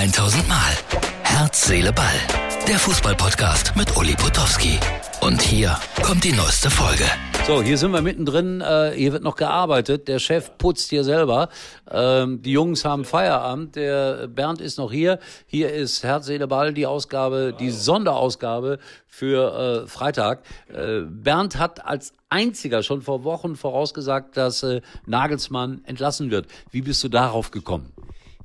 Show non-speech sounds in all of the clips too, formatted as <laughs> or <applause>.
1000 Mal. Herz, Seele, Ball. Der Fußballpodcast mit Uli Potowski. Und hier kommt die neueste Folge. So, hier sind wir mittendrin. Äh, hier wird noch gearbeitet. Der Chef putzt hier selber. Ähm, die Jungs haben Feierabend. Der Bernd ist noch hier. Hier ist Herz, Seele, Ball, die Ausgabe, die Sonderausgabe für äh, Freitag. Äh, Bernd hat als einziger schon vor Wochen vorausgesagt, dass äh, Nagelsmann entlassen wird. Wie bist du darauf gekommen?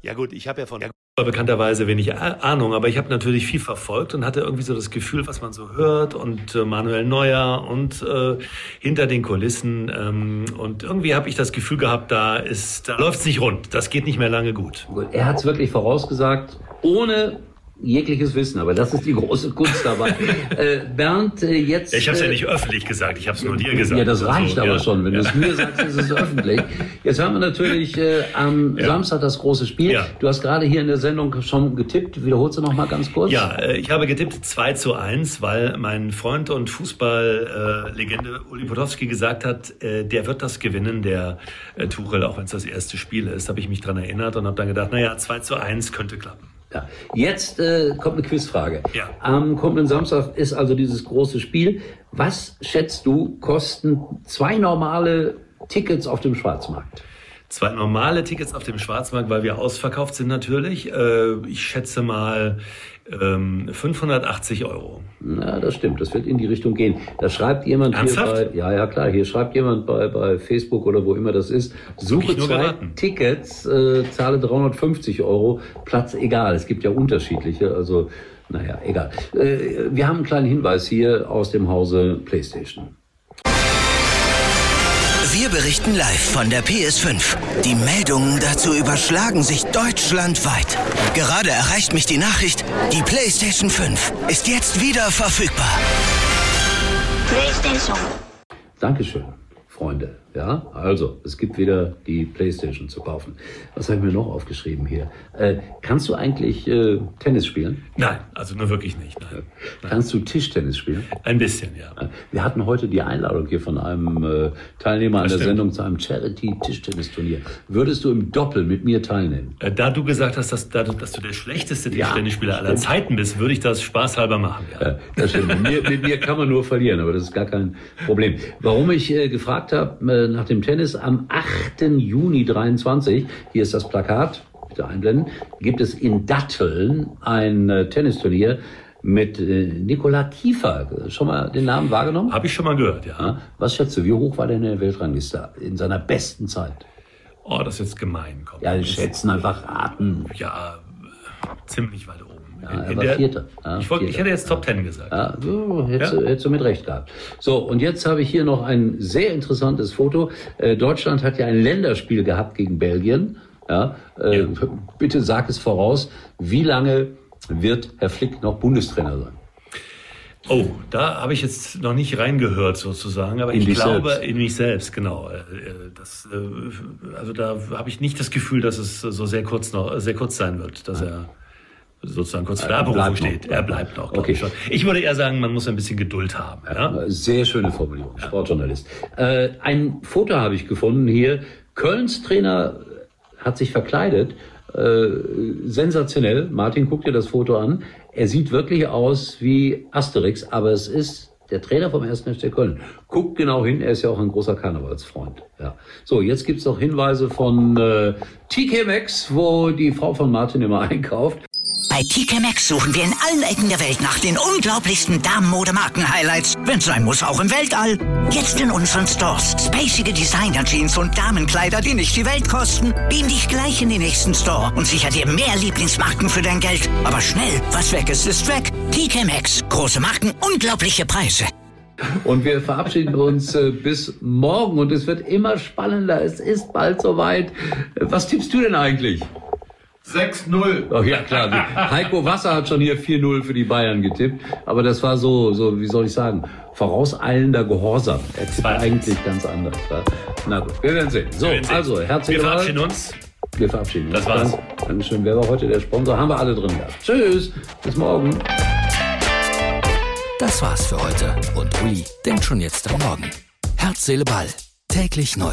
Ja gut, ich habe ja von bekannterweise wenig Ahnung, aber ich habe natürlich viel verfolgt und hatte irgendwie so das Gefühl, was man so hört und äh, Manuel Neuer und äh, hinter den Kulissen ähm, und irgendwie habe ich das Gefühl gehabt, da ist, da läuft's nicht rund, das geht nicht mehr lange gut. Er hat es wirklich vorausgesagt, ohne jegliches Wissen, aber das ist die große Kunst dabei. <laughs> äh, Bernd, äh, jetzt... Ich habe es ja äh, nicht öffentlich gesagt, ich habe es nur dir gesagt. Ja, das reicht Also, aber ja. schon. Wenn ja. du es mir sagst, ist es öffentlich. Jetzt haben wir natürlich äh, am Ja. Samstag das große Spiel. Ja. Du hast gerade hier in der Sendung schon getippt. Wiederholst du noch mal ganz kurz? Ja, äh, ich habe getippt 2 zu 1, weil mein Freund und Fußballlegende Uli Potowski gesagt hat, äh, der wird das gewinnen, der äh, Tuchel, auch wenn es das erste Spiel ist. Habe ich mich dran erinnert und habe dann gedacht, naja, 2 zu 1 könnte klappen. Ja. Jetzt äh, kommt eine Quizfrage. Ja. Am kommenden Samstag ist also dieses große Spiel. Was schätzt du, kosten zwei normale Tickets auf dem Schwarzmarkt? Zwei normale Tickets auf dem Schwarzmarkt, weil wir ausverkauft sind natürlich. Äh, ich schätze mal ähm, 580 Euro. Na, das stimmt. Das wird in die Richtung gehen. Da schreibt jemand Ernsthaft? hier bei, ja, ja, klar. Hier schreibt jemand bei, bei Facebook oder wo immer das ist. Suche zwei geraten. Tickets, äh, zahle 350 Euro. Platz egal. Es gibt ja unterschiedliche. Also, naja, egal. Äh, wir haben einen kleinen Hinweis hier aus dem Hause PlayStation. Wir berichten live von der PS5. Die Meldungen dazu überschlagen sich deutschlandweit. Gerade erreicht mich die Nachricht, die PlayStation 5 ist jetzt wieder verfügbar. PlayStation. Dankeschön, Freunde. Ja, also, es gibt wieder die Playstation zu kaufen. Was habe ich mir noch aufgeschrieben hier? Äh, kannst du eigentlich äh, Tennis spielen? Nein, also nur wirklich nicht. Nein. Kannst du Tischtennis spielen? Ein bisschen, ja. Wir hatten heute die Einladung hier von einem äh, Teilnehmer an Das der stimmt. Sendung zu einem Charity-Tischtennisturnier. Würdest du im Doppel mit mir teilnehmen? Äh, Da du gesagt hast, dass, dass du der schlechteste Ja, Tischtennisspieler aller stimmt. Zeiten bist, würde ich das spaßhalber machen. Ja. Das stimmt. mit, mir, mit mir kann man nur verlieren, aber das ist gar kein Problem. Warum ich äh, gefragt habe äh, nach dem Tennis, am 8. Juni 23, hier ist das Plakat, bitte einblenden, gibt es in Datteln ein äh, Tennisturnier mit äh, Nikola Kiefer. Schon mal den Namen wahrgenommen? Habe ich schon mal gehört, ja. Was schätzt du, wie hoch war der in der Weltrangliste in seiner besten Zeit? Oh, das ist jetzt gemein. Komm. Ja, schätzen einfach raten. ja, äh, ziemlich weit oben. Ja, er war Vierter. Ja, ich, wollte, ich Vierter. hätte jetzt Top Ten gesagt. Ja, so, hättest, Ja. Du, hättest du mit Recht gehabt. So, und jetzt habe ich hier noch ein sehr interessantes Foto. Äh, Deutschland hat ja ein Länderspiel gehabt gegen Belgien. Ja, äh, Ja. Bitte sag es voraus. Wie lange wird Herr Flick noch Bundestrainer sein? Oh, da habe ich jetzt noch nicht reingehört sozusagen, aber In ich glaube selbst. in mich selbst, genau. Äh, äh, Das, äh, also da habe ich nicht das Gefühl, dass es so sehr kurz noch sehr kurz sein wird, dass er sozusagen kurz vor der Abberufung bleibt noch. steht. Er bleibt noch, Okay. ich schon. Ich würde eher sagen, man muss ein bisschen Geduld haben. Ja? Äh, Sehr schöne Formulierung, Sportjournalist. Äh, ein Foto habe ich gefunden hier. Kölns Trainer hat sich verkleidet. Äh, sensationell. Martin, guck dir das Foto an. Er sieht wirklich aus wie Asterix, aber es ist der Trainer vom 1. FC Köln. Guckt genau hin, er ist ja auch ein großer Karnevalsfreund. Ja. So, jetzt gibt's noch Hinweise von äh, TK Maxx, wo die Frau von Martin immer <laughs> einkauft. Bei TK Maxx suchen wir in allen Ecken der Welt nach den unglaublichsten Damenmodemarken-Highlights. Wenn sein muss, auch im Weltall. Jetzt in unseren Stores. Spacige Designer-Jeans und Damenkleider, die nicht die Welt kosten. Beam dich gleich in den nächsten Store und sicher dir mehr Lieblingsmarken für dein Geld. Aber schnell, was weg ist, ist weg. TK Maxx. Große Marken, unglaubliche Preise. Und wir verabschieden uns äh, bis morgen und es wird immer spannender. Es ist bald soweit. Äh, Was tippst du denn eigentlich? 6-0. Oh ja, klar. <laughs> Heiko Wasser hat schon hier 4-0 für die Bayern getippt. Aber das war so, so, wie soll ich sagen, vorauseilender Gehorsam. Er tippt eigentlich ganz anders. Ja? Na gut, wir werden sehen. So, Wir werden sehen. also, herzlichen Wir Dank. verabschieden uns. Wir verabschieden uns. Das war's. Dank- Dankeschön. Wer war heute der Sponsor? Haben wir alle drin gehabt. Tschüss. Bis morgen. Das war's für heute. Und Uli denkt schon jetzt am Morgen. Herz, Seele, Ball. Täglich neu.